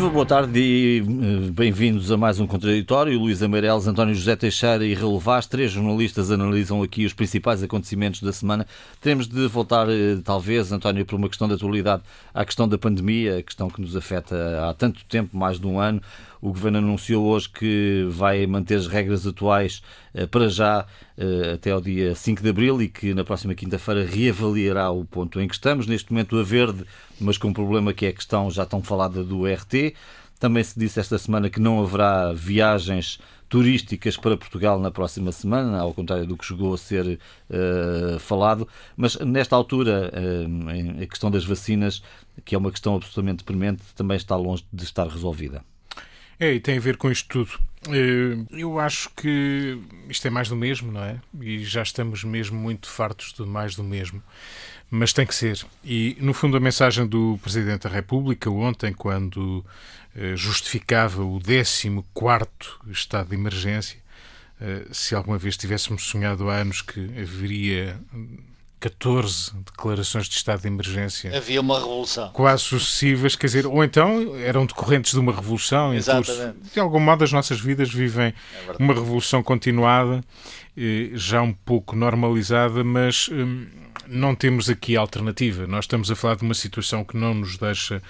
Viva, boa tarde e eh, bem-vindos a mais um Contraditório. Luís Ameireles, António José Teixeira e Raul Vaz, três jornalistas analisam aqui os principais acontecimentos da semana. Teremos de voltar, eh, talvez, António, por uma questão de atualidade, à questão da pandemia, a questão que nos afeta há tanto tempo, mais de um ano. O Governo anunciou hoje que vai manter as regras atuais eh, para já até ao dia 5 de Abril e que na próxima quinta-feira reavaliará o ponto em que estamos. Neste momento, a Verde mas com um problema que é a questão já tão falada do RT. Também se disse esta semana que não haverá viagens turísticas para Portugal na próxima semana, ao contrário do que chegou a ser uh, falado. Mas nesta altura, uh, a questão das vacinas, que é uma questão absolutamente premente, também está longe de estar resolvida. É, e tem a ver com isto tudo. Eh, eu acho que isto é mais do mesmo, não é? E já estamos mesmo muito fartos de mais do mesmo mas tem que ser. E, no fundo, a mensagem do Presidente da República ontem, quando eh, justificava o 14 estado de emergência, eh, se alguma vez tivéssemos sonhado há anos que haveria 14 declarações de estado de emergência. Havia uma revolução. Quase sucessivas, quer dizer, ou então eram decorrentes de uma revolução. Exatamente. de algum modo, as nossas vidas vivem é uma revolução continuada, eh, já um pouco normalizada, mas hum, não temos aqui alternativa. Nós estamos a falar de uma situação que não nos deixa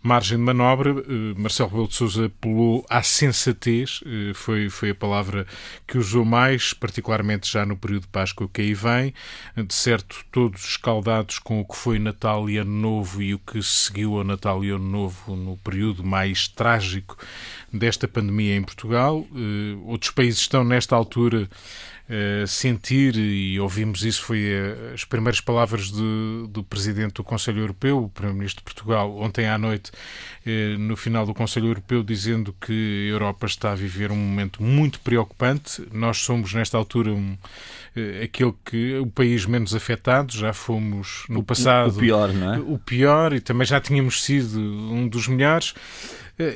margem de manobra. Uh, Marcelo Rebelo de Sousa apelou à sensatez, uh, foi, foi a palavra que usou mais, particularmente já no período de Páscoa que aí vem. De certo, todos escaldados com o que foi Natal e Ano Novo e o que seguiu ao Natal e Ano Novo no período mais trágico desta pandemia em Portugal. Uh, outros países estão, nesta altura, Uh, sentir, e ouvimos isso, foi uh, as primeiras palavras de, do Presidente do Conselho Europeu, o Primeiro-Ministro de Portugal, ontem à noite, uh, no final do Conselho Europeu, dizendo que a Europa está a viver um momento muito preocupante. Nós somos, nesta altura, um, aquele que o país menos afetado, já fomos no passado o pior, não é? O pior, e também já tínhamos sido um dos melhores.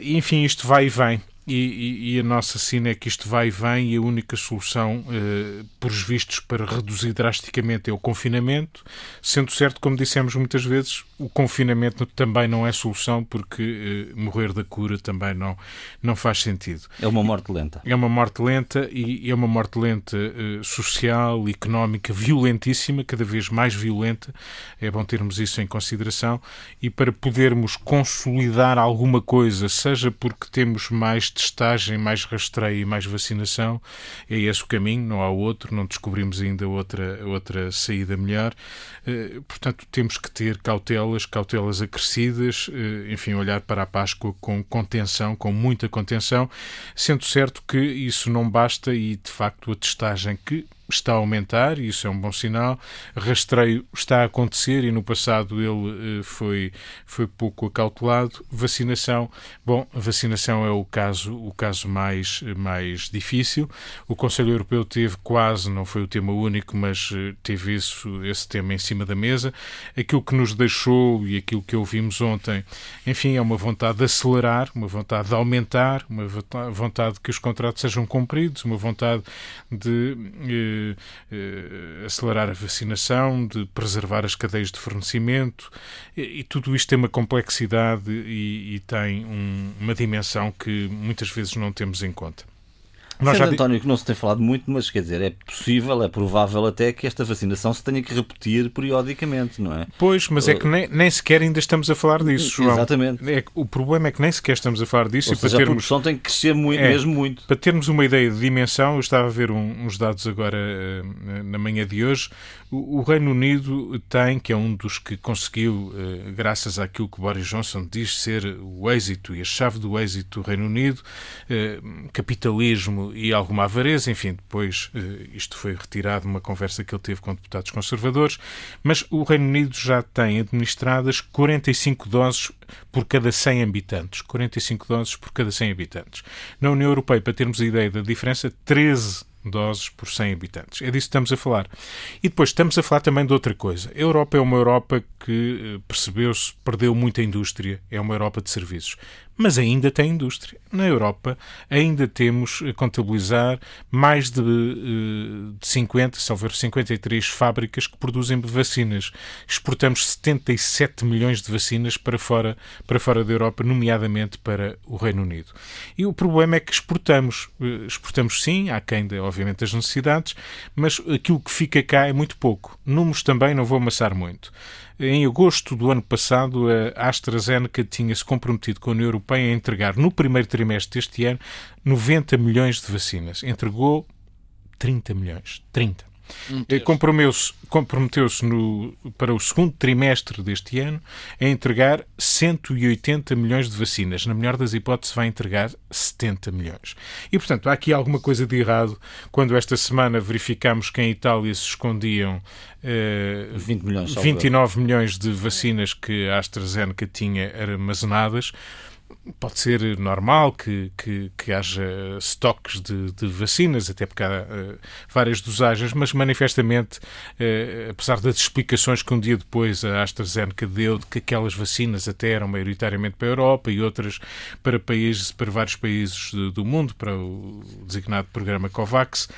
Enfim, isto vai e vem. E, e, e, a nossa sina é que isto vai e vem e a única solução, eh, por os vistos, para reduzir drasticamente é o confinamento, sendo certo, como dissemos muitas vezes, o confinamento também não é solução porque eh, morrer da cura também não, não faz sentido. É uma morte lenta. É uma morte lenta e é uma morte lenta eh, social, económica, violentíssima, cada vez mais violenta. É bom termos isso em consideração e para podermos consolidar alguma coisa, seja porque temos mais testagem, mais rastreio e mais vacinação. É esse o caminho, não há outro, não descobrimos ainda outra, outra saída melhor. Eh, portanto, temos que ter cautelas, cautelas acrescidas, eh, enfim, olhar para a Páscoa com contenção, com muita contenção, sendo certo que isso não basta e, de facto, a testagem que está a aumentar e isso é um bom sinal. Rastreio está a acontecer e no passado ele eh, foi, foi pouco acautelado. Vacinação, bom, vacinação é o caso, o caso mais, mais difícil. O Conselho Europeu teve quase, não foi o tema único, mas eh, teve isso, esse tema em cima da mesa. Aquilo que nos deixou e aquilo que ouvimos ontem, enfim, é uma vontade de acelerar, uma vontade de aumentar, uma vontade de que os contratos sejam cumpridos, uma vontade de eh, uh, acelerar a vacinação, de preservar as cadeias de fornecimento, e, e tudo isto tem uma complexidade e, e tem um, uma dimensão que muitas vezes não temos em conta. Nós Sendo, já... António, que não se tem falado muito, mas quer dizer, é possível, é provável até que esta vacinação se tenha que repetir periodicamente, não é? Pois, mas é que nem, nem sequer ainda estamos a falar disso, João. Exatamente. É, o problema é que nem sequer estamos a falar disso. Ou e seja, para termos, a produção tem que crescer muito, é, mesmo muito. Para termos uma ideia de dimensão, eu estava a ver um, uns dados agora uh, na manhã de hoje. O, o, Reino Unido tem, que é um dos que conseguiu, uh, graças àquilo que Boris Johnson diz ser o êxito e a chave do êxito do Reino Unido, uh, e alguma avareza enfim, depois eh, isto foi retirado numa conversa que ele teve com deputados conservadores, mas o Reino Unido já tem administradas 45 doses por cada 100 habitantes. 45 doses por cada 100 habitantes. Na União Europeia, para termos a ideia da diferença, 13 doses por 100 habitantes. É disso que estamos a falar. E depois estamos a falar também de outra coisa. A Europa é uma Europa que eh, percebeu-se, perdeu muita indústria, é uma Europa de serviços. Mas ainda tem indústria. Na Europa ainda temos a contabilizar mais de, eh, de 50, se houver 53 fábricas que produzem vacinas. Exportamos 77 milhões de vacinas para fora, para fora da Europa, nomeadamente para o Reino Unido. E o problema é que exportamos. Eh, exportamos sim, há quem, obviamente, das necessidades, mas aquilo que fica cá é muito pouco. Números também não vou amassar muito. Em agosto do ano passado, a AstraZeneca tinha-se comprometido com a União Europeia a entregar no primeiro trimestre deste ano 90 milhões de vacinas. Entregou 30 milhões. 30. Um comprometeu-se comprometeu para o segundo trimestre deste ano a entregar 180 milhões de vacinas. Na melhor das hipóteses, vai entregar 70 milhões. E, portanto, há aqui alguma coisa de errado quando esta semana verificamos que em Itália se escondiam uh, 20 milhões, 29 milhões de vacinas que a AstraZeneca tinha armazenadas pode ser normal que, que, que haja estoques de, de, vacinas, até porque há uh, várias dosagens, mas manifestamente, uh, apesar das explicações que um dia depois a AstraZeneca deu de que aquelas vacinas até eram maioritariamente para a Europa e outras para países, para vários países do mundo, para o designado programa COVAX,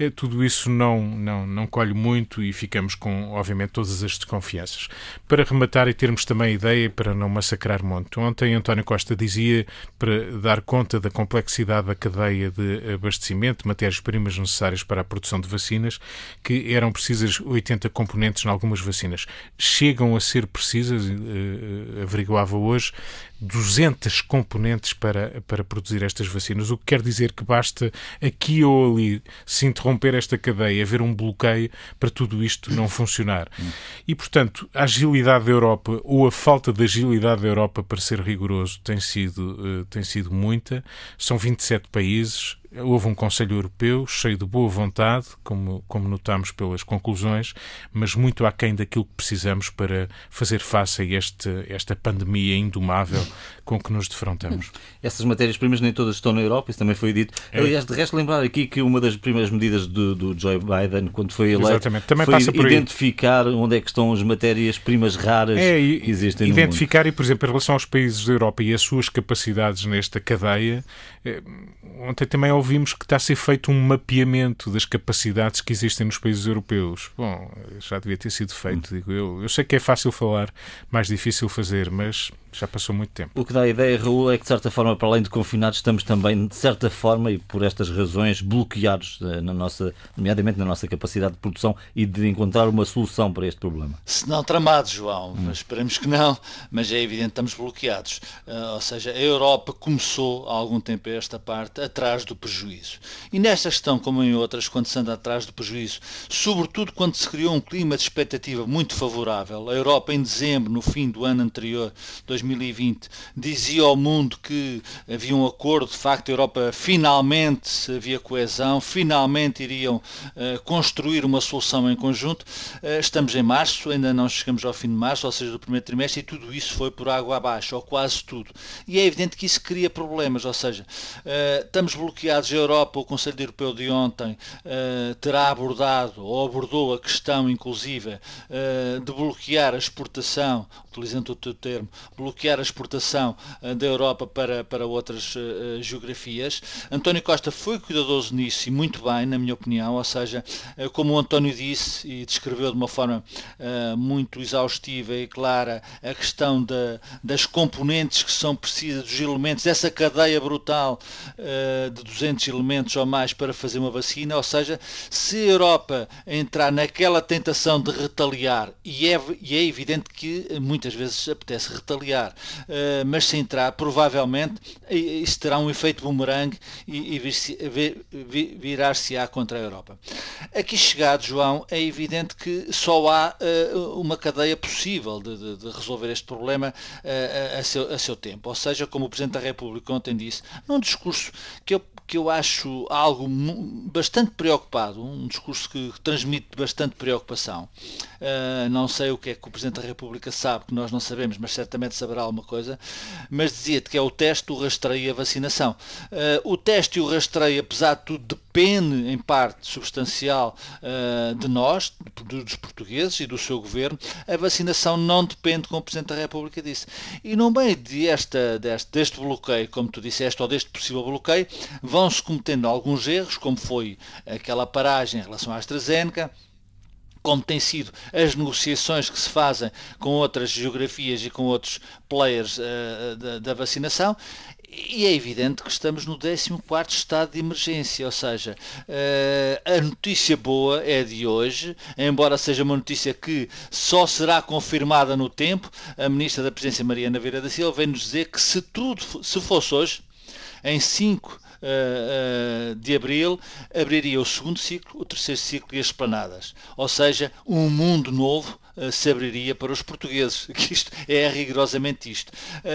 uh, tudo isso não, não, não colhe muito e ficamos com, obviamente, todas as desconfianças. Para rematar e termos também ideia, para não massacrar muito, ontem António Costa disse dizia, para dar conta da complexidade da cadeia de abastecimento de matérias-primas necessárias para a produção de vacinas, que eram precisas 80 componentes em algumas vacinas. Chegam a ser precisas, uh, averiguava hoje, 200 componentes para, para produzir estas vacinas, o que quer dizer que basta aqui ou ali se interromper esta cadeia, haver um bloqueio para tudo isto não funcionar. E, portanto, a agilidade da Europa ou a falta de agilidade da Europa, para ser rigoroso, tem sido, uh, tem sido muita. São 27 países, Houve um Conselho Europeu cheio de boa vontade, como, como notamos pelas conclusões, mas muito aquém daquilo que precisamos para fazer face a este, esta pandemia indomável com que nos defrontamos. Essas matérias-primas nem todas estão na Europa, isso também foi dito. É. Aliás, de resto, lembrar aqui que uma das primeiras medidas do, do Joe Biden, quando foi eleito, também foi identificar onde é que estão as matérias-primas raras é, que existem Identificar, e, por exemplo, em relação aos países da Europa e as suas capacidades nesta cadeia, eh, ontem também houve ouvimos que está a ser feito um mapeamento das capacidades que existem nos países europeus. Bom, já devia ter sido feito, digo eu. Eu sei que é fácil falar, mais difícil fazer, mas já passou muito tempo. O que dá a ideia, Raul, é que de certa forma, para além de confinados, estamos também, de certa forma, e por estas razões, bloqueados eh, na nossa, nomeadamente na nossa capacidade de produção e de encontrar uma solução para este problema. Se não tramados, João, hum. mas esperemos que não, mas é evidente que estamos bloqueados. Uh, ou seja, a Europa começou há algum tempo esta parte atrás do prejuízo. E nesta questão, como em outras, quando se anda atrás do prejuízo, sobretudo quando se criou um clima de expectativa muito favorável, a Europa em dezembro, no fim do ano anterior, 2020, 2020 dizia ao mundo que havia um acordo, de facto a Europa finalmente havia coesão, finalmente iriam uh, construir uma solução em conjunto. Uh, estamos em março, ainda não chegamos ao fim de março, ou seja, do primeiro trimestre, e tudo isso foi por água abaixo, ou quase tudo. E é evidente que isso cria problemas, ou seja, uh, estamos bloqueados. A Europa, o Conselho Europeu de ontem, terá abordado, ou abordou a questão, inclusive, de bloquear a exportação, utilizando o teu termo, a exportação eh, da Europa para, para outras uh, geografias. António Costa foi cuidadoso nisso e muito bem, na minha opinião, ou seja, como o António disse e descreveu de uma forma muito exaustiva e clara a questão da, das componentes que são precisas, dos elementos, dessa cadeia brutal de 200 elementos ou mais para fazer uma vacina, ou seja, se a Europa entrar naquela tentação de retaliar, e é, e é evidente que muitas vezes apetece retaliar, uh, mas se entrar, provavelmente isso terá um efeito bumerangue e, e virar-se-á contra a Europa. Aqui chegado, João, é evidente que só há uh, uma cadeia possível de, de, de resolver este problema uh, a, seu, a seu tempo. Ou seja, como o Presidente da República ontem disse, num discurso que eu que eu acho algo bastante preocupado, um discurso que transmite bastante preocupação. Uh, não sei o que é que o Presidente da República sabe, que nós não sabemos, mas certamente saberá alguma coisa. Mas dizia-te que é o teste, o rastreio e a vacinação. Uh, o teste e o rastreio, apesar de tudo, depende em parte substancial uh, de nós, dos portugueses e do seu governo, a vacinação não depende, como o Presidente da República disse. E no meio de esta, deste, deste bloqueio, como tu disseste, ou deste possível bloqueio, vão-se cometendo alguns erros, como foi aquela paragem em relação à AstraZeneca, como têm sido as negociações que se fazem com outras geografias e com outros players uh, da, da, vacinação. E é evidente que estamos no 14 estado de emergência, ou seja, uh, a notícia boa é de hoje, embora seja uma notícia que só será confirmada no tempo, a Ministra da Presidência Mariana Vieira da Silva vem-nos dizer que se tudo, se fosse hoje, em 5 uh, uh, de abril, abriria o segundo ciclo, o terceiro ciclo e as esplanadas. Ou seja, um mundo novo se abriria para os portugueses. Que isto é rigorosamente isto.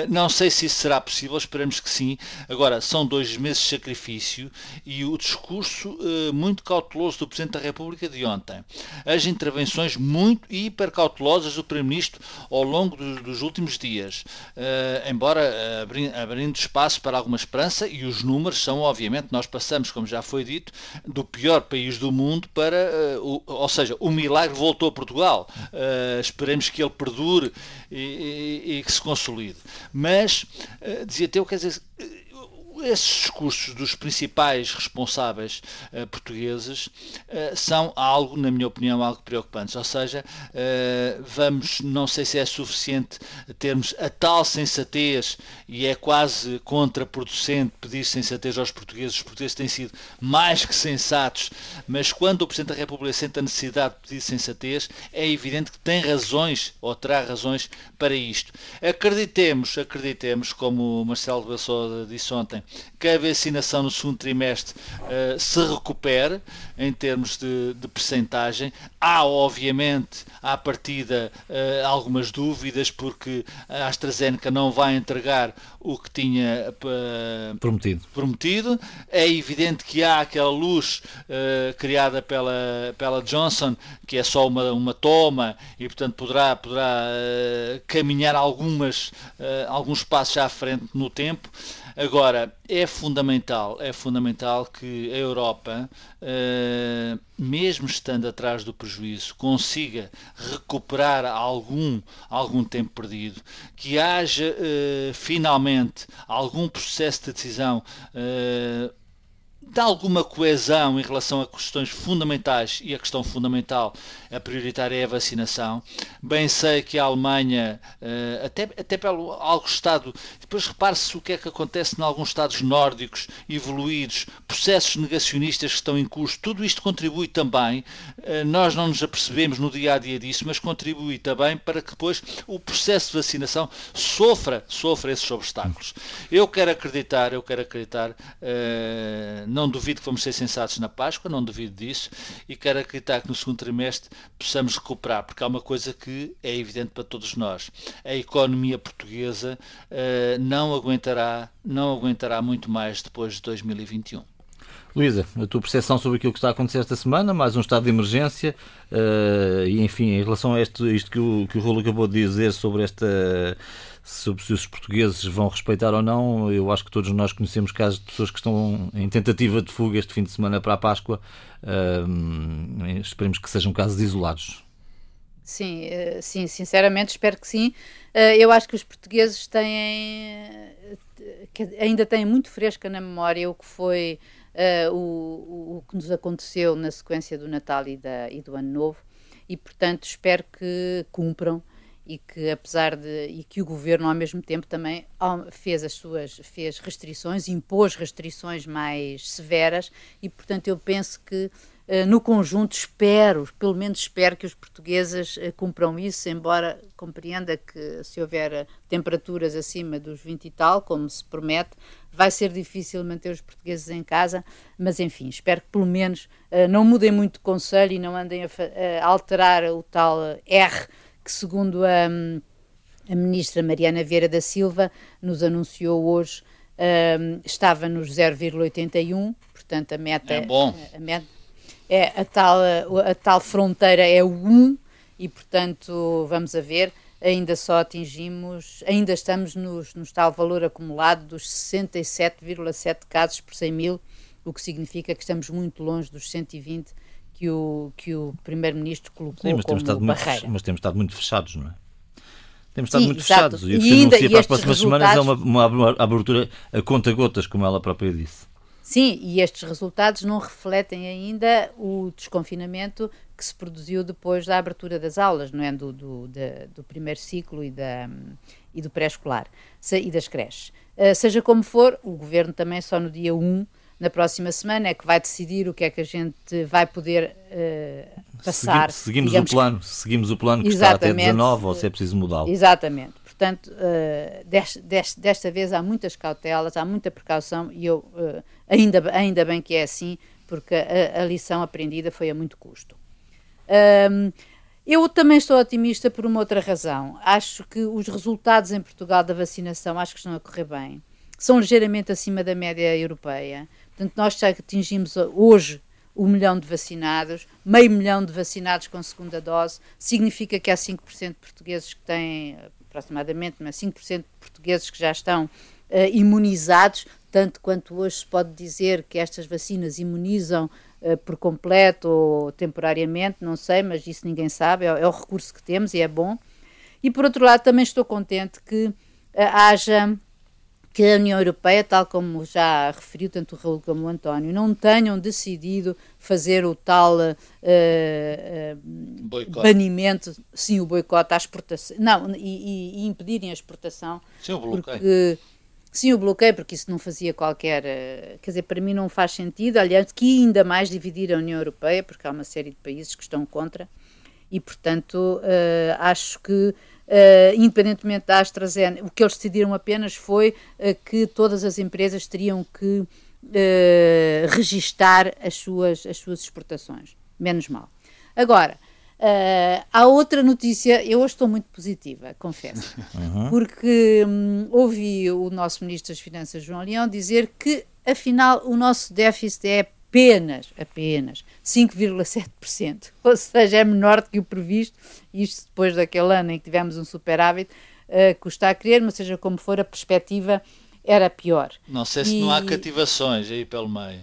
não sei se isso será possível, esperamos que sim. Agora, são dois meses de sacrifício e o discurso muito cauteloso do Presidente da República de ontem. As intervenções muito e cautelosas do Primeiro-Ministro ao longo dos, dos últimos dias. embora abrindo espaço para alguma esperança e os números são obviamente, nós passamos, como já foi dito, do pior país do mundo para, ou seja, o milagre voltou a Portugal. Uh, esperemos que ele perdure e, e, e que se consolide. Mas, uh, dizia eu, quer dizer esses discursos dos principais responsáveis uh, portugueses uh, são algo, na minha opinião, algo preocupantes. Ou seja, uh, vamos, não sei se é suficiente termos a tal sensatez e é quase contraproducente pedir sensatez aos portugueses. Os portugueses têm sido mais que sensatos, mas quando o Presidente da República sente a necessidade de pedir sensatez, é evidente que tem razões ou terá razões para isto. Acreditemos, acreditemos, como o Marcelo Bessou disse ontem, que a vacinação no segundo trimestre uh, se recupere em termos de, de percentagem. Há, obviamente, à partida uh, algumas dúvidas, porque a AstraZeneca não vai entregar o que tinha uh, prometido. prometido. É evidente que há aquela luz criada pela, pela Johnson, que é só uma, uma toma e, portanto, poderá, poderá caminhar algumas, alguns passos à frente no tempo. Agora, é fundamental, é fundamental que a Europa, uh, mesmo estando atrás do prejuízo, consiga recuperar algum, algum tempo perdido, que haja uh, finalmente algum processo de decisão uh, de alguma coesão em relação a questões fundamentais e a questão fundamental, a prioritária é a vacinação. Bem sei que a Alemanha, eh, até, até pelo algo Estado, depois repare-se o que é que acontece em alguns Estados nórdicos evoluídos, processos negacionistas que estão em curso, tudo isto contribui também, eh, nós não nos apercebemos no dia a dia disso, mas contribui também para que depois o processo de vacinação sofra, sofra esses obstáculos. Eu quero acreditar, eu quero acreditar, uh, não duvido que vamos ser sensatos na Páscoa, não duvido disso, e quero acreditar que no segundo trimestre possamos recuperar, porque há uma coisa que é evidente para todos nós. A economia portuguesa uh, não aguentará, não aguentará muito mais depois de 2021. Luísa, a tua percepção sobre aquilo que está a acontecer esta semana, mais um estado de emergência, uh, e enfim, em relação a este, isto que o, que o Rolo acabou de dizer sobre esta sobre se os portugueses vão respeitar ou não, eu acho que todos nós conhecemos casos de pessoas que estão em tentativa de fuga este fim de semana para a Páscoa. Uh, esperemos que sejam casos isolados. Sim, eh, sim, sinceramente espero que sim. Eh, eu acho que os portugueses têm ainda têm muito fresca na memória o que foi o, o que nos aconteceu na sequência do Natal e, da, e do Ano Novo e portanto espero que cumpram e que apesar de e que o governo ao mesmo tempo também fez as suas fez restrições impôs restrições mais severas e portanto eu penso que eh, no conjunto espero pelo menos espero que os portugueses eh, cumpram isso embora compreenda que se houver temperaturas acima dos 20 e tal como se promete vai ser difícil manter os portugueses em casa mas enfim espero que pelo menos eh, não mudem muito de conselho e não andem a, a alterar o tal R que, segundo a, a ministra Mariana Vieira da Silva, nos anunciou hoje, um, estava nos 0,81, portanto a meta é bom. A, meta, é a tal a, tal fronteira é o 1 e portanto vamos a ver ainda só atingimos ainda estamos nos, nos tal valor acumulado dos 67,7 casos por 100 mil o que significa que estamos muito longe dos 120 que o, que o Primeiro-Ministro colocou Sim, mas como temos barreira. Muito, mas temos estado muito fechados, não é? Temos estado Sim, muito exato. fechados. E o que se anuncia para as próximas semanas é uma, resultados- uma abertura a conta-gotas, como ela própria disse. Sim, e estes resultados não refletem ainda o desconfinamento que se produziu depois da abertura das aulas, não é? Do, do, da- do primeiro ciclo e, da, e do pré-escolar e das creches. Uh, seja como for, o governo também só no dia 1, na próxima semana, é que vai decidir o que é que a gente vai poder uh, passar. Segui- seguimos o digamos que- plano, seguimos o plano que está até Exatamente. 19 ou se é preciso mudá-lo. Exatamente. Portanto, eh, desta, vez há muitas cautelas, há muita precaução e eu eh, ainda, ainda bem que é assim, porque a, a lição aprendida foi a muito custo. Ahm, eu também estou otimista por uma outra razão. Acho que os resultados em Portugal da vacinação acho que estão a correr bem. São ligeiramente acima da média europeia. Portanto, nós já atingimos hoje o milhão de vacinados, meio milhão de vacinados com segunda dose, significa que há 5% de portugueses que têm, aproximadamente, mas 5% de portugueses que já estão eh, imunizados, tanto quanto hoje se pode dizer que estas vacinas imunizam eh, por completo ou temporariamente, não sei, mas isso ninguém sabe, é, é o recurso que temos e é bom. E por outro lado, também estou contente que eh, haja que a União Europeia, tal como já referiu tanto o Raul como o António, não tenham decidido fazer o tal eh, Boicote. banimento, sim, o boicote à exportação, não, e, e- impedirem a exportação, Sim, o bloqueio. porque sim, o bloqueio, porque isso não fazia qualquer, eh, quer dizer, para mim não faz sentido, aliás, que ainda mais dividir a União Europeia, porque há uma série de países que estão contra, e portanto eh, acho que eh, independentemente da AstraZeneca, o que eles decidiram apenas foi eh, que todas as empresas teriam que eh, registar as suas, as suas exportações. Menos mal. Agora, eh, há outra notícia, eu hoje estou muito positiva, confesso, porque hum, ouvi o nosso Ministro das Finanças, João Leão, dizer que afinal o nosso déficit é apenas, apenas 5,7%, ou seja, é menor do que o previsto, isto depois daquele ano em que tivemos um superávit, uh, custa a crer, mas seja como for, a perspectiva era pior. Não sei se não há E- cativações aí pelo meio.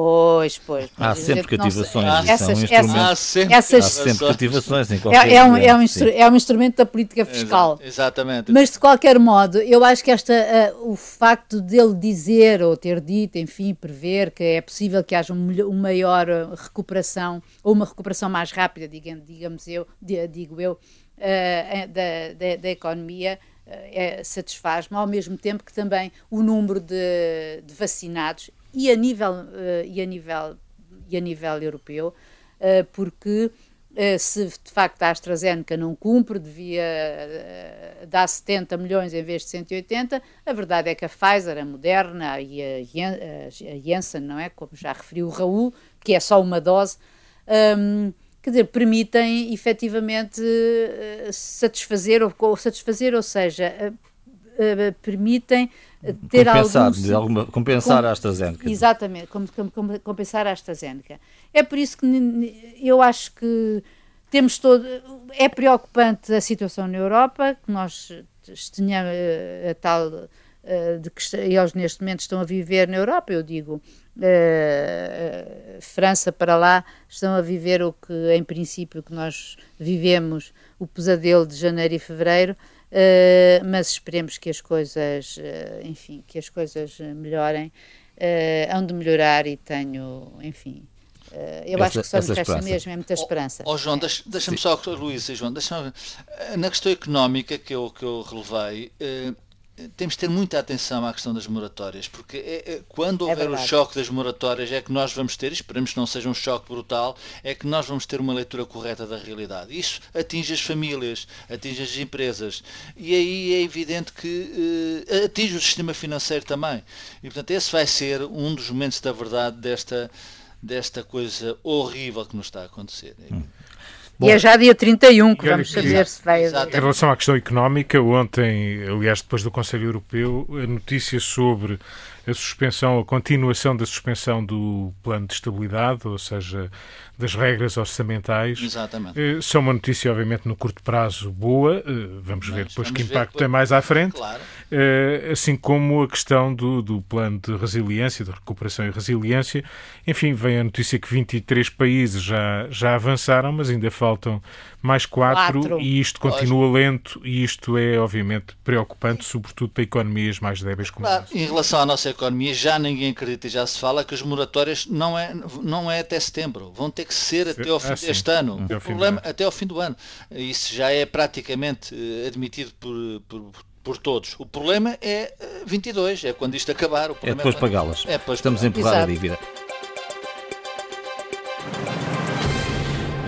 Pois, pois. Há sempre não cativações. Ah, um essas-. Há sempre essas- Há sempre cativações. em qualquer É, é um, é, um instru- é um instrumento da política fiscal. Exa- Exatamente. Mas de qualquer modo, eu acho que esta, eh, o facto dele dizer ou ter dito, enfim, prever que é possível que haja um uma maior eh, recuperação ou uma recuperação mais rápida, digamos, digamos eu, di- digo eu, eh, da, da, da economia eh, é- satisfaz-me, ao mesmo tempo que também o número de, de vacinados e a nível, eh, e a nível, e a nível europeu, eh, porque eh, se de facto a AstraZeneca não cumpre, devia dar 70 milhões em vez de 180, a verdade é que a Pfizer, a Moderna e a Jan- a Janssen, não é? Como já referiu o Raul, que é só uma dose, hum, quer dizer, permitem efetivamente satisfazer, ou satisfazer, ou seja, eh, eh, permitem eh, ter compensar, algum alguma, compensar Com- a AstraZeneca. Exatamente, com- com- com- compensar a AstraZeneca. É por isso que eu acho que temos todo. É preocupante a situação na Europa, que nós tenhamos a tal. eh, de que eles neste momento estão a viver na Europa, eu digo, eh, França para lá, estão a viver o que em princípio que nós vivemos, o pesadelo de janeiro e fevereiro, eh, mas esperemos que as coisas, eh, enfim, que as coisas melhorem, eh, hão de melhorar e tenho, enfim, eh, eu Essa- acho que só me resta esperança. mesmo é muita esperança. Ó João, deixa- deixa-me só, Luís e João, deixa na questão económica que eu, que eu relevei, eh, temos de ter muita atenção à questão das moratórias, porque é- é- quando É houver o verdade. choque das moratórias é que nós vamos ter, e esperemos que não seja um choque brutal, é que nós vamos ter uma leitura correta da realidade. Isso atinge as famílias, atinge as empresas, e aí é evidente que eh, atinge o sistema financeiro também. E portanto esse vai ser um dos momentos da verdade desta desta coisa horrível que nos está a acontecer. E é já dia 31 que vamos saber se vai. Exato. Em relação à questão económica, ontem, aliás, depois do Conselho Europeu, a notícia sobre a suspensão, a continuação da suspensão do plano de estabilidade, ou seja, das regras orçamentais. Exatamente. Eh, são uma notícia, obviamente, no curto prazo boa. Eh, vamos Mas ver depois que impacto tem mais à frente. Claro. Eh, assim como a questão do, do plano de resiliência, de recuperação e resiliência. Enfim, vem a notícia que 23 países já, já avançaram, mas ainda faltam mais quatro, quatro. e isto continua lento e isto é, obviamente, preocupante, sobretudo para economias mais débeis como claro, Em relação à nossa economia, já ninguém acredita e já se fala que as moratórias não é, não é até setembro, vão ter que ser até ao fim ah, deste ano. Até o problema até ao fim do ano. Isso já é praticamente eh, admitido por, por, por todos. O problema é 22, eh, é quando isto acabar. é depois é pagá-las. É Estamos a empurrar a dívida.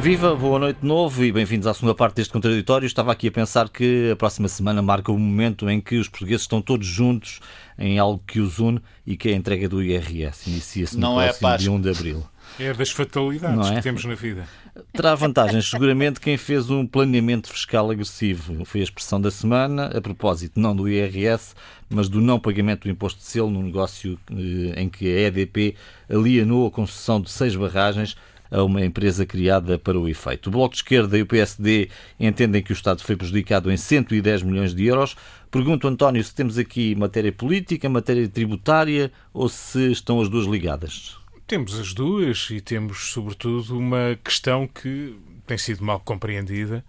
Viva, boa noite de novo e bem-vindos à segunda parte deste contraditório. Estava aqui a pensar que a próxima semana marca o momento em que os portugueses estão todos juntos em algo que os une e que é a entrega do IRS. Inicia-se no Não é próximo é dia 1 de Abril. É das fatalidades é? que temos na vida. Terá vantagens, seguramente, quem fez um planeamento fiscal agressivo. Foi a expressão da semana, a propósito não do IRS, mas do não pagamento do imposto de selo no negócio eh, em que a EDP alienou a concessão de seis barragens a uma empresa criada para o efeito. O Bloco de Esquerda e o PSD entendem que o Estado foi prejudicado em 110 milhões de euros. Pergunto, António, se temos aqui matéria política, matéria tributária ou se estão as duas ligadas? Temos as duas e temos, sobretudo, uma questão que tem sido mal compreendida.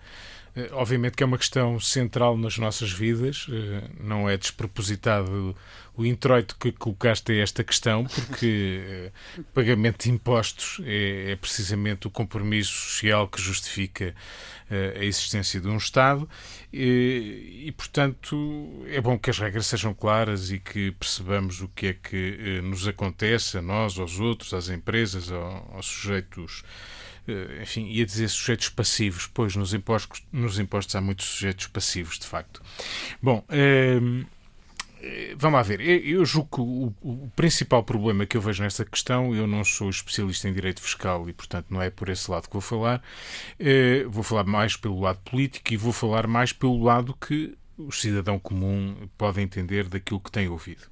Eh, obviamente que é uma questão central nas nossas vidas, eh, não é despropositado o introito que colocaste a esta questão, porque eh, pagamento de impostos é, é, precisamente o compromisso social que justifica a existência de um Estado e, e, portanto, é bom que as regras sejam claras e que percebamos o que é que nos acontece a nós, aos outros, às empresas, aos sujeitos enfim, ia dizer sujeitos passivos, pois nos impostos, nos impostos há muitos sujeitos passivos, de facto. Bom, eh, vamos lá ver. Eu julgo que o, o, principal problema que eu vejo nesta questão, eu não sou especialista em direito fiscal e, portanto, não é por esse lado que vou falar. Eh, vou falar mais pelo lado político e vou falar mais pelo lado que o cidadão comum pode entender daquilo que tem ouvido.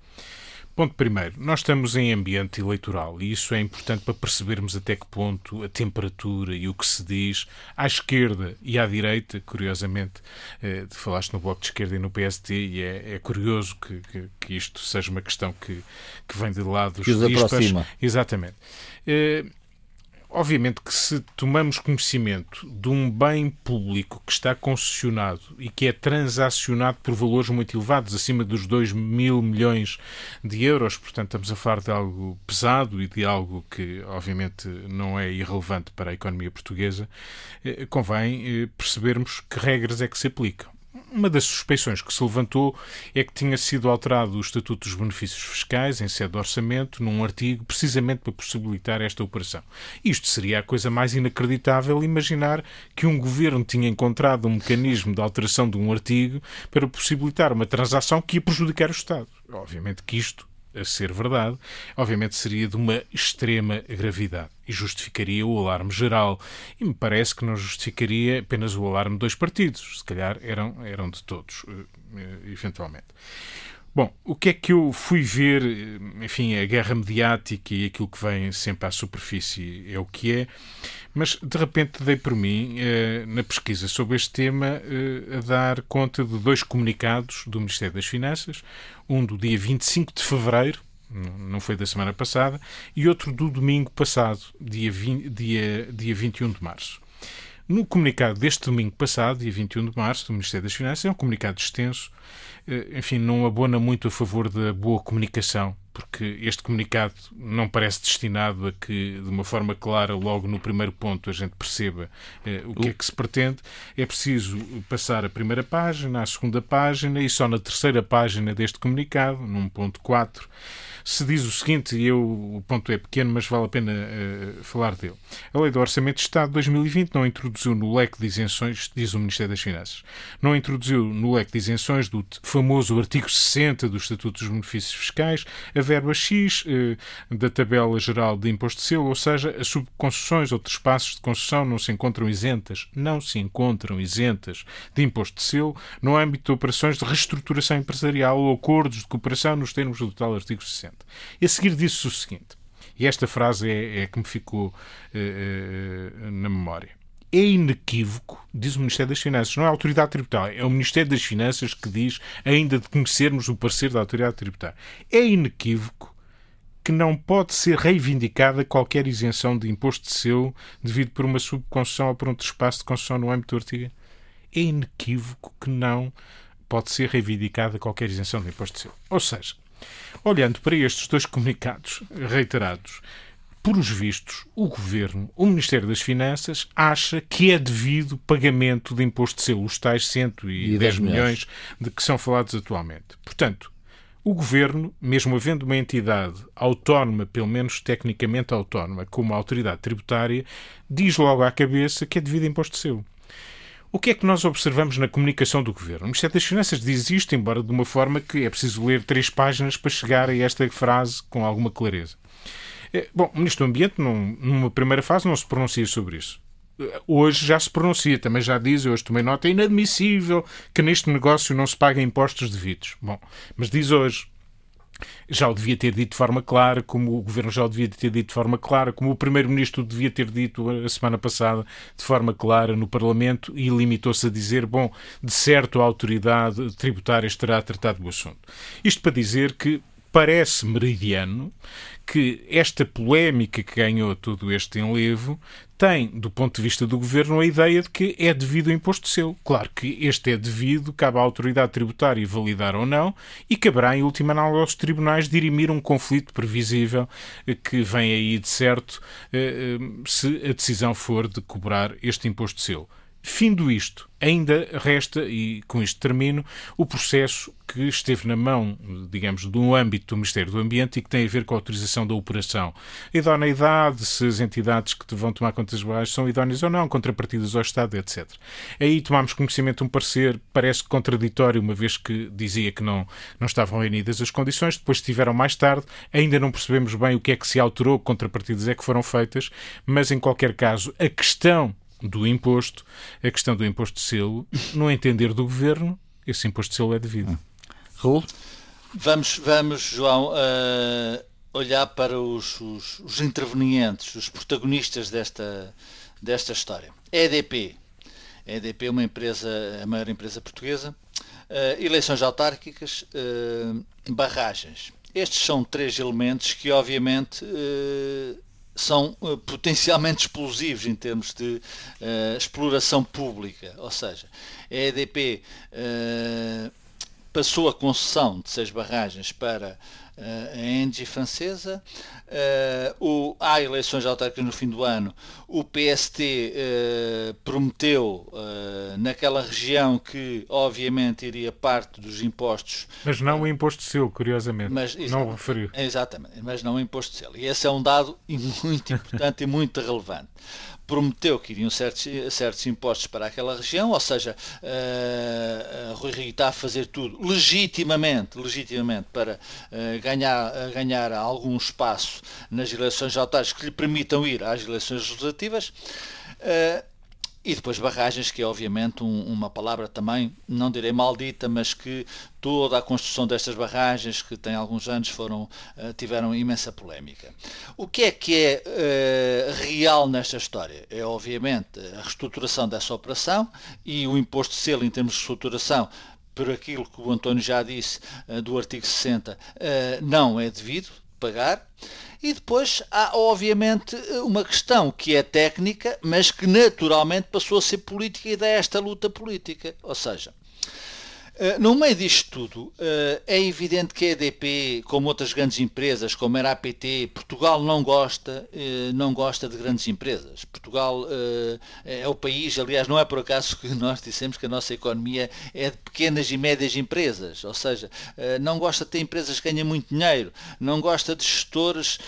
Ponto primeiro, nós estamos em ambiente eleitoral e isso é importante para percebermos até que ponto a temperatura e o que se diz à esquerda e à direita, curiosamente, eh, falaste no Bloco de Esquerda e no PST e é, é curioso que, que, que, isto seja uma questão que, que vem de lados que os aproxima. Exatamente. Eh, Obviamente que se tomamos conhecimento de um bem público que está concessionado e que é transacionado por valores muito elevados, acima dos 2 mil milhões de euros, portanto estamos a falar de algo pesado e de algo que obviamente não é irrelevante para a economia portuguesa, eh, convém eh, percebermos que regras é que se aplicam. Uma das suspeições que se levantou é que tinha sido alterado o Estatuto dos Benefícios Fiscais em sede de orçamento, num artigo, precisamente para possibilitar esta operação. Isto seria a coisa mais inacreditável imaginar que um governo tinha encontrado um mecanismo de alteração de um artigo para possibilitar uma transação que ia prejudicar o Estado. Obviamente que isto a ser verdade, obviamente seria de uma extrema gravidade e justificaria o alarme geral. E me parece que não justificaria apenas o alarme de dois partidos, se calhar eram, eram de todos, eh, eh, eventualmente. Bom, o que é que eu fui ver? Enfim, a guerra mediática e aquilo que vem sempre à superfície é o que é, mas de repente dei por mim, eh, na pesquisa sobre este tema, eh, a dar conta de dois comunicados do Ministério das Finanças, um do dia 25 de fevereiro, não foi da semana passada, e outro do domingo passado, dia, 20, dia, dia 21 de março. No comunicado deste domingo passado, dia 21 de março, do Ministério das Finanças, é um comunicado extenso, eh, enfim, não abona muito a favor da boa comunicação, porque este comunicado não parece destinado a que, de uma forma clara, logo no primeiro ponto, a gente perceba eh, o que é que se pretende. É preciso passar a primeira página, a segunda página e só na terceira página deste comunicado, num ponto 4, se diz o seguinte, e eu, o ponto é pequeno, mas vale a pena uh, falar dele. A Lei do Orçamento de Estado de 2020 não introduziu no leque de isenções, diz o Ministério das Finanças, não introduziu no leque de isenções do famoso artigo 60 do Estatuto dos Benefícios Fiscais a verba X uh, da tabela geral de imposto de selo, ou seja, as subconcessões ou trespassos de concessão não se encontram isentas, não se encontram isentas de imposto de selo no âmbito de operações de reestruturação empresarial ou acordos de cooperação nos termos do tal artigo 60. E a seguir disse o seguinte, e esta frase é, é que me ficou na memória é inequívoco, diz o Ministério das Finanças, não é a Autoridade Tributária, é o Ministério das Finanças que diz, ainda de conhecermos o parecer da Autoridade Tributária. É inequívoco que não pode ser reivindicada qualquer isenção de imposto de selo devido por uma subconcessão ou por um trespasso de concessão no âmbito do artigo. É inequívoco que não pode ser reivindicada qualquer isenção de imposto de selo. Ou seja, olhando para estes dois comunicados reiterados, por os vistos, o Governo, o Ministério das Finanças, acha que é devido pagamento de imposto de selo, os tais 110 milhões de que são falados atualmente. Portanto, o Governo, mesmo havendo uma entidade autónoma, pelo menos tecnicamente autónoma, como a autoridade tributária, diz logo à cabeça que é devido a imposto de selo. O que é que nós observamos na comunicação do Governo? O Ministério das Finanças diz isto, embora de uma forma que é preciso ler três páginas para chegar a esta frase com alguma clareza. É, bom, o Ministro do Ambiente, num, numa primeira fase, não se pronuncia sobre isso. Hoje já se pronuncia, também já diz, hoje tomei nota, é inadmissível que neste negócio não se paguem impostos devidos. Bom, mas diz hoje, já o devia ter dito de forma clara, como o Governo já o devia ter dito de forma clara, como o Primeiro-Ministro devia ter dito a semana passada de forma clara no Parlamento e limitou-se a dizer, bom, de certo a autoridade tributária estará tratado do assunto. Isto para dizer que parece meridiano que esta polémica que ganhou todo este enlevo tem, do ponto de vista do governo, a ideia de que é devido ao imposto selo. Claro que este é devido, cabe à autoridade tributária validar ou não, e caberá, em última análise, aos tribunais dirimir um conflito previsível que vem aí de certo eh, eh, se a decisão for de cobrar este imposto selo. Findo isto, ainda resta, e com isto termino, o processo que esteve na mão, digamos, um âmbito do Ministério do Ambiente e que tem a ver com a autorização da operação. Idoneidade, se as entidades que vão tomar contas baixas são idóneas ou não, contrapartidas ao Estado, etc. Aí tomámos conhecimento de um parecer, parece contraditório, uma vez que dizia que não, não estavam reunidas as condições, depois estiveram mais tarde, ainda não percebemos bem o que é que se alterou, que contrapartidas é que foram feitas, mas em qualquer caso, a questão do imposto, a questão do imposto de selo, no entender do governo, esse imposto de selo é devido. Hum. Raul? Vamos, vamos João, uh, olhar para os, os, os, intervenientes, os protagonistas desta, desta história. EDP. A EDP é uma empresa, a maior empresa portuguesa. Uh, eleições autárquicas, uh, barragens. Estes são três elementos que, obviamente, são uh, potencialmente explosivos em termos de uh, exploração pública. Ou seja, a EDP uh, passou a concessão de seis barragens para a Engie francesa. Uh, o, há eleições autárquicas no fim do ano. O PST uh, prometeu naquela região que, obviamente, iria parte dos impostos. Mas não o imposto selo, curiosamente. Mas, não referiu. Exatamente, mas não o imposto selo. E esse é um dado muito importante e muito relevante prometeu que iriam certos, certos impostos para aquela região, ou seja, uh, Rui Rio está a fazer tudo legitimamente, legitimamente para uh, ganhar, uh, ganhar algum espaço nas eleições autárquicas que lhe permitam ir às eleições legislativas. Uh, e depois barragens, que é obviamente um, uma palavra também, não direi maldita, mas que toda a construção destas barragens, que tem alguns anos, foram, uh, tiveram imensa polémica. O que é que é uh, real nesta história? É obviamente a reestruturação dessa operação e o imposto de selo em termos de reestruturação por aquilo que o António já disse uh, do artigo 60, não é devido pagar. E depois há, obviamente, uma questão que é técnica, mas que naturalmente passou a ser política e dá esta luta política. Ou seja, eh, no meio disto tudo, eh, é evidente que a EDP, como outras grandes empresas, como era a APT, Portugal não gosta, eh, não gosta de grandes empresas. Portugal é o país, aliás, não é por acaso que nós dissemos que a nossa economia é de pequenas e médias empresas, ou seja, não gosta de ter empresas que ganham muito dinheiro, não gosta de gestores.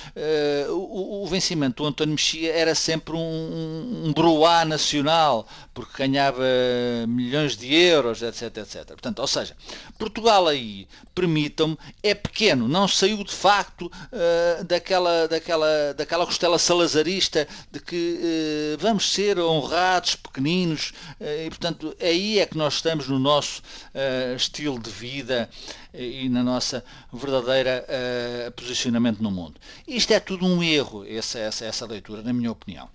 O vencimento do António Mexia era sempre um, um broá nacional, porque ganhava milhões de euros, etc, etc. Portanto, ou seja, Portugal aí, permitam-me, é pequeno, não saiu de facto uh, daquela, daquela, daquela costela salazarista de que uh, vamos ser honrados, pequeninos, uh, e portanto aí é que nós estamos no nosso estilo de vida e na nossa verdadeira posicionamento no mundo. Isto é tudo um erro, essa, essa, essa leitura, na minha opinião.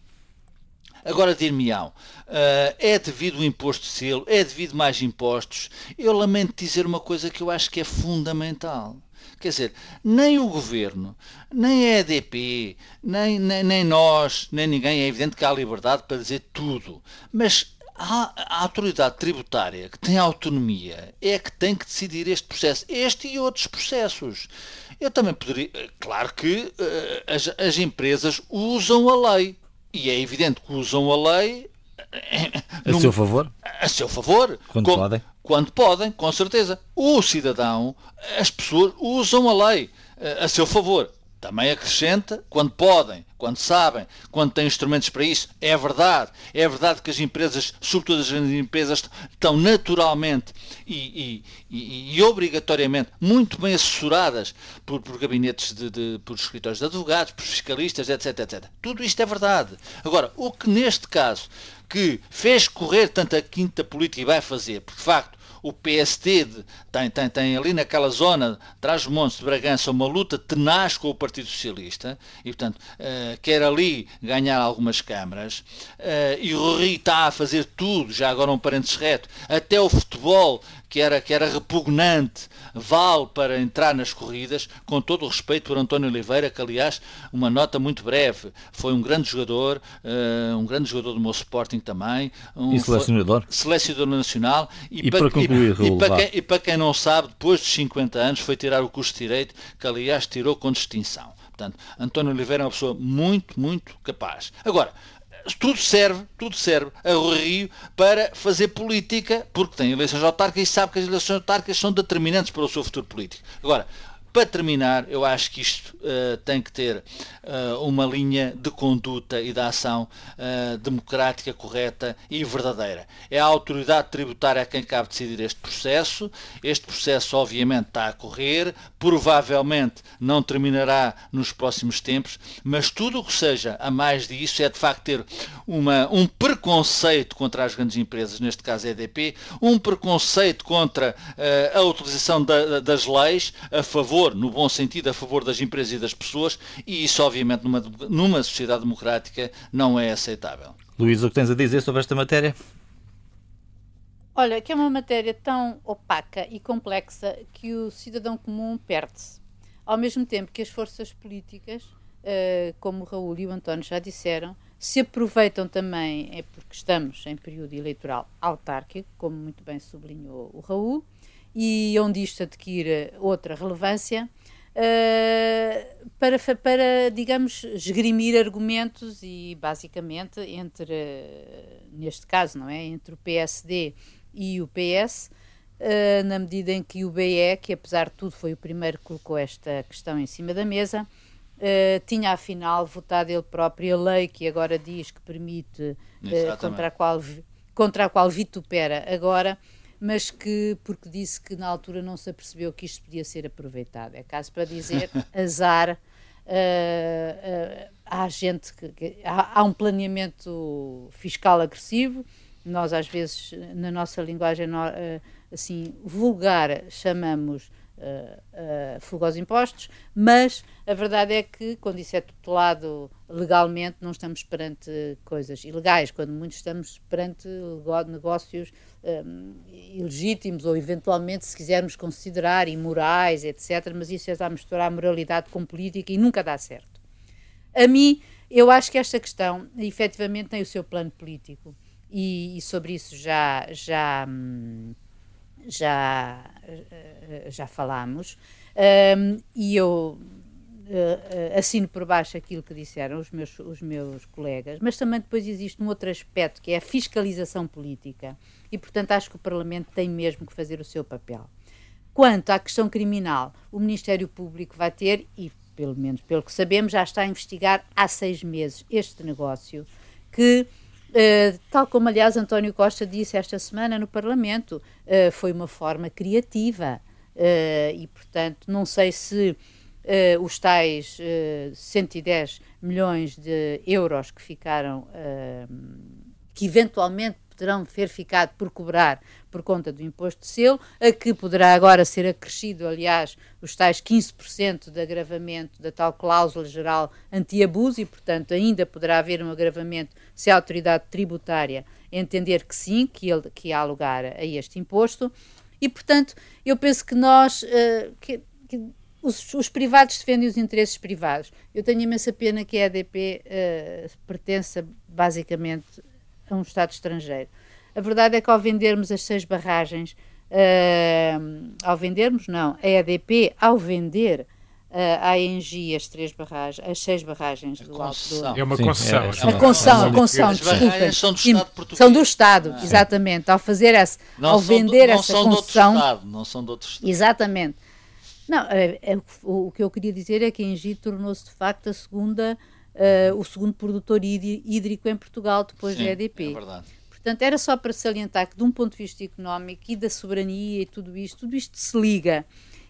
Agora dir-me-ão, uh, é devido o imposto de selo, é devido mais impostos. Eu lamento dizer uma coisa que eu acho que é fundamental. Quer dizer, nem o governo, nem a EDP, nem, nem, nem nós, nem ninguém, é evidente que há liberdade para dizer tudo. Mas a, autoridade tributária que tem autonomia é que tem que decidir este processo, este e outros processos. Eu também poderia. Claro que uh, as, as empresas usam a lei. E é evidente que usam a lei a num, seu favor? A seu favor. Quando com, podem? Quando podem, com certeza. O cidadão, as pessoas usam a lei eh, a seu favor. Também acrescenta quando podem, quando sabem, quando têm instrumentos para isso. É verdade. É verdade que as empresas, sobretudo as grandes empresas, estão naturalmente e, e, e, e obrigatoriamente muito bem assessoradas por, por gabinetes, de, de, por escritórios de advogados, por fiscalistas, etc, etc. Tudo isto é verdade. Agora, o que neste caso que fez correr tanta quinta política e vai fazer, porque de facto o PSD tem, tem, tem ali naquela zona, traz montes de Bragança, uma luta tenaz com o Partido Socialista e, portanto, uh, quer ali ganhar algumas câmaras. Uh, e o Rui está a fazer tudo, já agora um parênteses reto, até o futebol que era, que era repugnante, vale para entrar nas corridas, com todo o respeito por António Oliveira, que aliás, uma nota muito breve, foi um grande jogador, uh, um grande jogador do meu Sporting também. Um, e selecionador. Selecionador nacional. E, e para, para, concluir, e, e, para quem, e para quem não sabe, depois dos 50 anos, foi tirar o curso de Direito, que aliás tirou com distinção. Portanto, António Oliveira é uma pessoa muito, muito capaz. Agora, tudo serve, tudo serve a Rio para fazer política, porque tem eleições autárquicas e sabe que as eleições autárquicas são determinantes para o seu futuro político. Agora, para terminar, eu acho que isto uh, tem que ter uh, uma linha de conduta e de ação uh, democrática, correta e verdadeira. É a autoridade tributária quem cabe decidir este processo. Este processo, obviamente, está a correr, provavelmente não terminará nos próximos tempos, mas tudo o que seja a mais disso é de facto ter uma, um preconceito contra as grandes empresas, neste caso a EDP, um preconceito contra a utilização da, das leis a favor favor, no bom sentido, a favor das empresas e das pessoas, e isso, obviamente, numa, numa sociedade democrática não é aceitável. Luís, o que tens a dizer sobre esta matéria? Olha, que é uma matéria tão opaca e complexa que o cidadão comum perde-se. Ao mesmo tempo que as forças políticas, uh, como o Raul e o António já disseram, se aproveitam também, é porque estamos em período eleitoral autárquico, como muito bem sublinhou o Raul, e onde isto adquire outra relevância, uh, para, para, digamos, esgrimir argumentos e, basicamente, entre, neste caso, não é? Entre o PSD e o PS, uh, eh, na medida em que o BE, que apesar de tudo foi o primeiro que colocou esta questão em cima da mesa, Uh, tinha afinal votado ele próprio a lei que agora diz que permite, uh, contra, a qual, contra a qual vitupera agora, mas que, porque disse que na altura não se apercebeu que isto podia ser aproveitado. É caso para dizer azar. Uh, uh, há gente que, que há, há, um planeamento fiscal agressivo. Nós às vezes na nossa linguagem uh, assim vulgar chamamos uh, uh, fuga aos impostos, mas a verdade é que, quando isso é tutelado legalmente, não estamos perante coisas ilegais, quando muitos estamos perante negócios um, ilegítimos ou, eventualmente, se quisermos considerar imorais, etc. Mas isso é a misturar moralidade com política e nunca dá certo. A mim, eu acho que esta questão, efetivamente, tem o seu plano político. E, e sobre isso já, já, hum, já, eh, já falámos, um, e eu uh, assino por baixo aquilo que disseram os meus, os meus colegas, mas também depois existe um outro aspecto que é a fiscalização política, e portanto acho que o Parlamento tem mesmo que fazer o seu papel. Quanto à questão criminal, o Ministério Público vai ter, e pelo menos pelo que sabemos, já está a investigar há seis meses este negócio que Uh, tal como, aliás, António Costa disse esta semana no Parlamento, uh, foi uma forma criativa. Uh, e, portanto, não sei se os tais 110 milhões de euros que ficaram, que eventualmente poderão ter ficado por cobrar por conta do imposto de selo, a que poderá agora ser acrescido, aliás, os tais 15% de agravamento da tal cláusula geral anti-abuso e, portanto, ainda poderá haver um agravamento se a autoridade tributária entender que sim, que, ele, que há lugar a este imposto. E, portanto, eu penso que nós. Uh, que, que os, os, privados defendem os interesses privados. Eu tenho imensa pena que a EDP uh, eh, pertença basicamente a um Estado estrangeiro. A verdade é que ao vendermos as seis barragens, uh, ao vendermos, não, a EDP, ao vender uh, a ENGI as três barragens, as seis barragens do Alto do... É uma concessão. É, é, a concessão, a concessão, desculpem. São do Estado português. São do Estado, ah, exatamente. Ao fazer essa, não ao vender do, essa concessão... Estado, não são de outro Estado. Exatamente. Não, é, é, o, o, que eu queria dizer é que a ENGI tornou-se de facto a segunda, uh, o segundo produtor hídrico em Portugal depois Sim, da EDP. É verdade. Portanto, era só para salientar que, de um ponto de vista económico e da soberania e tudo isto, tudo isto se liga.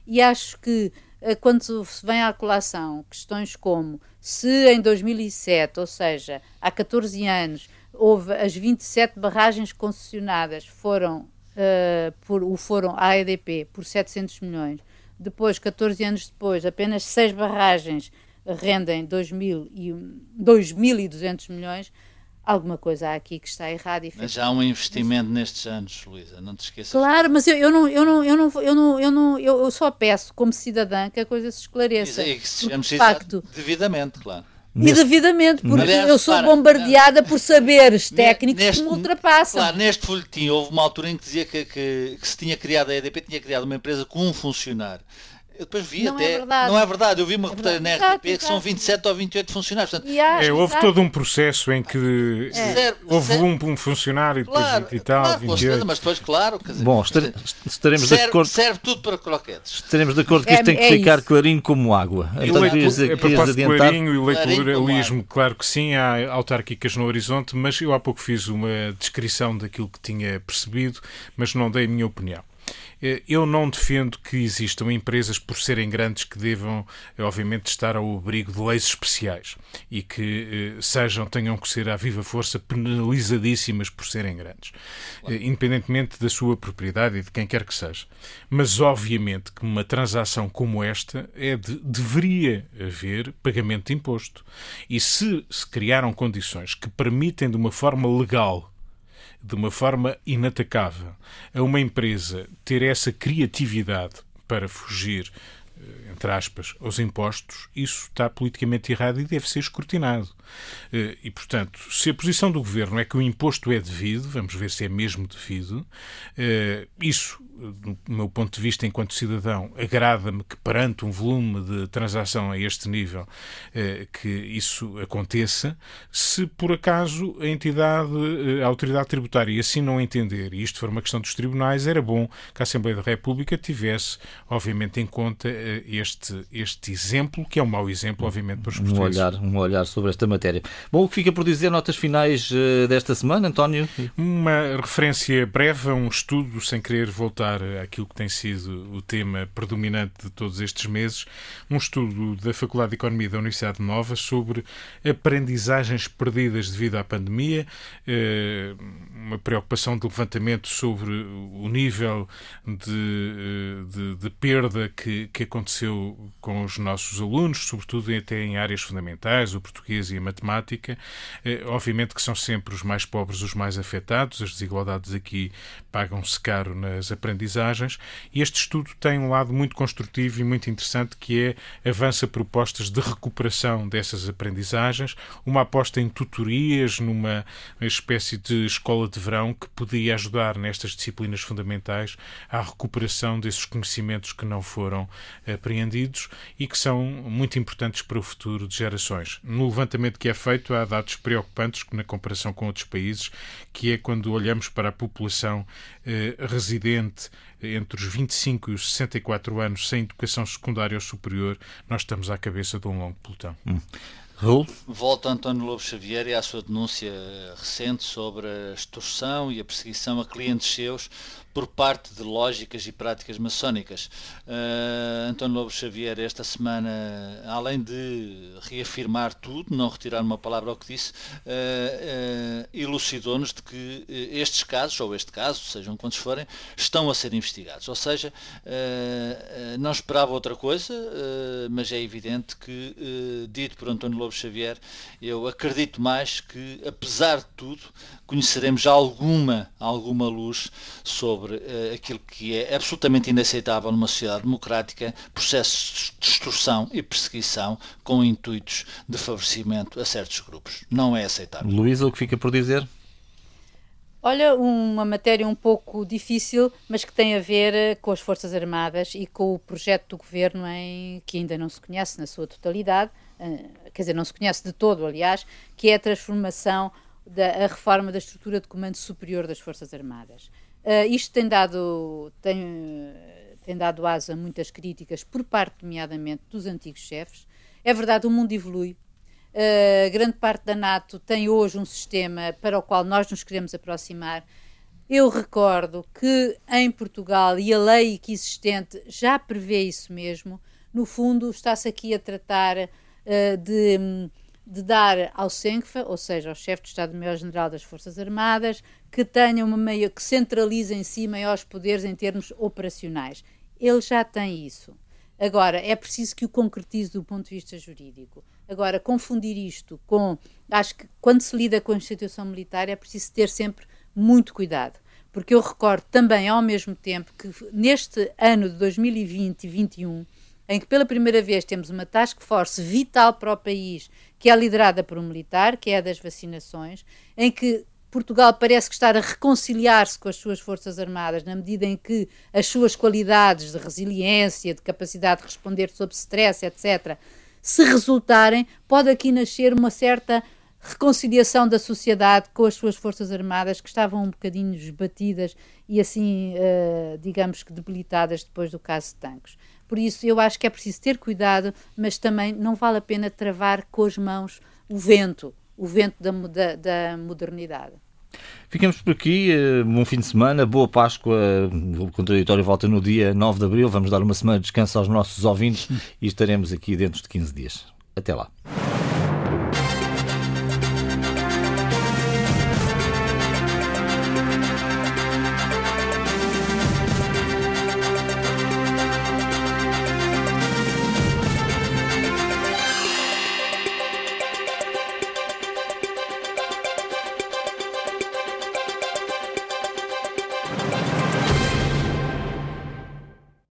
E acho que eh, quando se vem à colação questões como se em 2007, ou seja, há 14 anos, houve as 27 barragens concessionadas foram, uh, por, foram à EDP por 700 milhões, depois, 14 anos depois, apenas 6 barragens rendem 2.200 milhões, alguma coisa há aqui que está errada. Mas há um investimento nestes anos, Luísa, não te esqueças. Claro, mas eu, eu, não, eu, não, eu, não, eu, não, eu, não, eu, só peço, como cidadã, que a coisa se esclareça. E que sejamos de facto, devidamente, claro. E devidamente, porque Aliás, eu sou para, bombardeada não, por saberes técnicos neste, que me ultrapassam. Claro, neste folhetim houve uma altura em que dizia que, que, que se tinha criado a EDP, tinha criado uma empresa com um funcionário. Eu depois vi não até. É verdade. Não é verdade. Eu vi uma é reportagem na RTP que são 27 ou 28 funcionários. Portanto, é, houve exato. todo um processo em que é. houve um, um, funcionário depois claro, e tal, claro, 28. Mas depois, claro. Dizer, Bom, estaremos serve, de acordo. Serve tudo para croquetes. Estaremos de acordo que isto é, tem que é ficar isso. clarinho como água. E então, querias, a propósito de clarinho e o eleitoralismo, claro que sim, há autárquicas no horizonte, mas eu há pouco fiz uma descrição daquilo que tinha percebido, mas não dei a minha opinião. Eh, eu não defendo que existam empresas, por serem grandes, que devam, eh, obviamente, estar ao abrigo de leis especiais e que eh, sejam, tenham que ser à viva força penalizadíssimas por serem grandes, independentemente da sua propriedade e de quem quer que seja. Mas, obviamente, que uma transação como esta é de, deveria haver pagamento de imposto. E se se criaram condições que permitem, de uma forma legal, de uma forma inatacável. A uma empresa ter essa criatividade para fugir eh, entre aspas, aos impostos, isso está politicamente errado e deve ser escrutinado. Eh, e, portanto, se a posição do governo é que o imposto é devido, vamos ver se é mesmo devido, eh, isso do meu ponto de vista enquanto cidadão, agrada-me que perante um volume de transação a este nível eh, que isso aconteça. Se por acaso a entidade, a autoridade tributária assim não entender, e isto for uma questão dos tribunais, era bom que a Assembleia da República tivesse, obviamente, em conta eh, este, este exemplo, que é um mau exemplo, obviamente, para os portugueses. Um olhar, um olhar sobre esta matéria. Bom, o que fica por dizer notas finais desta semana, António? Uma referência breve a um estudo, sem querer voltar voltar àquilo que tem sido o tema predominante de todos estes meses, um estudo da Faculdade de Economia da Universidade Nova sobre aprendizagens perdidas devido à pandemia, eh, uma preocupação de levantamento sobre o nível de, eh, de, de perda que, que aconteceu com os nossos alunos, sobretudo até em áreas fundamentais, o português e a matemática. Eh, obviamente que são sempre os mais pobres os mais afetados, as desigualdades aqui pagam-se caro nas aprendizagens e este estudo tem um lado muito construtivo e muito interessante que é avança propostas de recuperação dessas aprendizagens, uma aposta em tutorias, numa espécie de escola de verão que podia ajudar nestas disciplinas fundamentais à recuperação desses conhecimentos que não foram apreendidos e que são muito importantes para o futuro de gerações. No levantamento que é feito, há dados preocupantes na comparação com outros países, que é quando olhamos para a população eh, residente entre os 25 e os 64 anos sem educação secundária ou superior, nós estamos à cabeça de um longo pelotão. Hum. Raul? Volta António Lobo Xavier e à sua denúncia recente sobre a extorsão e a perseguição a clientes seus por parte de lógicas e práticas maçónicas. Uh, António Lobo Xavier, esta semana, além de reafirmar tudo, não retirar uma palavra ao que disse, uh, uh, elucidou-nos de que estes casos, ou este caso, sejam quantos forem, estão a ser investigados. Ou seja, não esperava outra coisa, mas é evidente que, dito por António Lobo Xavier, eu acredito mais que, apesar de tudo, conheceremos alguma, alguma luz sobre uh, aquilo que é absolutamente inaceitável numa sociedade democrática, processos de extorsão e perseguição com intuitos de favorecimento a certos grupos. Não é aceitável. Luísa, o que fica por dizer? Olha, uma matéria um pouco difícil, mas que tem a ver eh, com as Forças Armadas e com o projeto do governo em, que ainda não se conhece na sua totalidade, uh, quer dizer, não se conhece de todo, aliás, que é a transformação da a reforma da estrutura de comando superior das Forças Armadas. Uh, isto tem dado, tem, tem dado asa a muitas críticas por parte, nomeadamente, dos antigos chefes. É verdade, o mundo evolui. Uh, grande parte da NATO tem hoje um sistema para o qual nós nos queremos aproximar. Eu recordo que em Portugal, e a lei que existente já prevê isso mesmo, no fundo está-se aqui a tratar uh, de de dar ao SENCFA, ou seja, ao chefe de Estado-Maior-General das Forças Armadas, que tenha uma meio que centralize em si maiores poderes em termos operacionais. Ele já tem isso. Agora, é preciso que o concretize do ponto de vista jurídico. Agora, confundir isto com. Acho que quando se lida com a instituição militar é preciso ter sempre muito cuidado. Porque eu recordo também, ao mesmo tempo, que neste ano de 2020 e 2021, em que pela primeira vez temos uma task force vital para o país que é liderada por um militar, que é a das vacinações, em que Portugal parece que está a reconciliar-se com as suas Forças Armadas, na medida em que as suas qualidades de resiliência, de capacidade de responder sob stress, etc., se resultarem, pode aqui nascer uma certa reconciliação da sociedade com as suas Forças Armadas, que estavam um bocadinho esbatidas e assim, uh, digamos que debilitadas depois do caso de Tancos. Por isso, eu acho que é preciso ter cuidado, mas também não vale a pena travar com as mãos o vento, o vento da, da, da modernidade. Ficamos por aqui, eh, um fim de semana, boa Páscoa, o contraditório volta no dia 9 de Abril, vamos dar uma semana de descanso aos nossos ouvintes e estaremos aqui dentro de 15 dias. Até lá.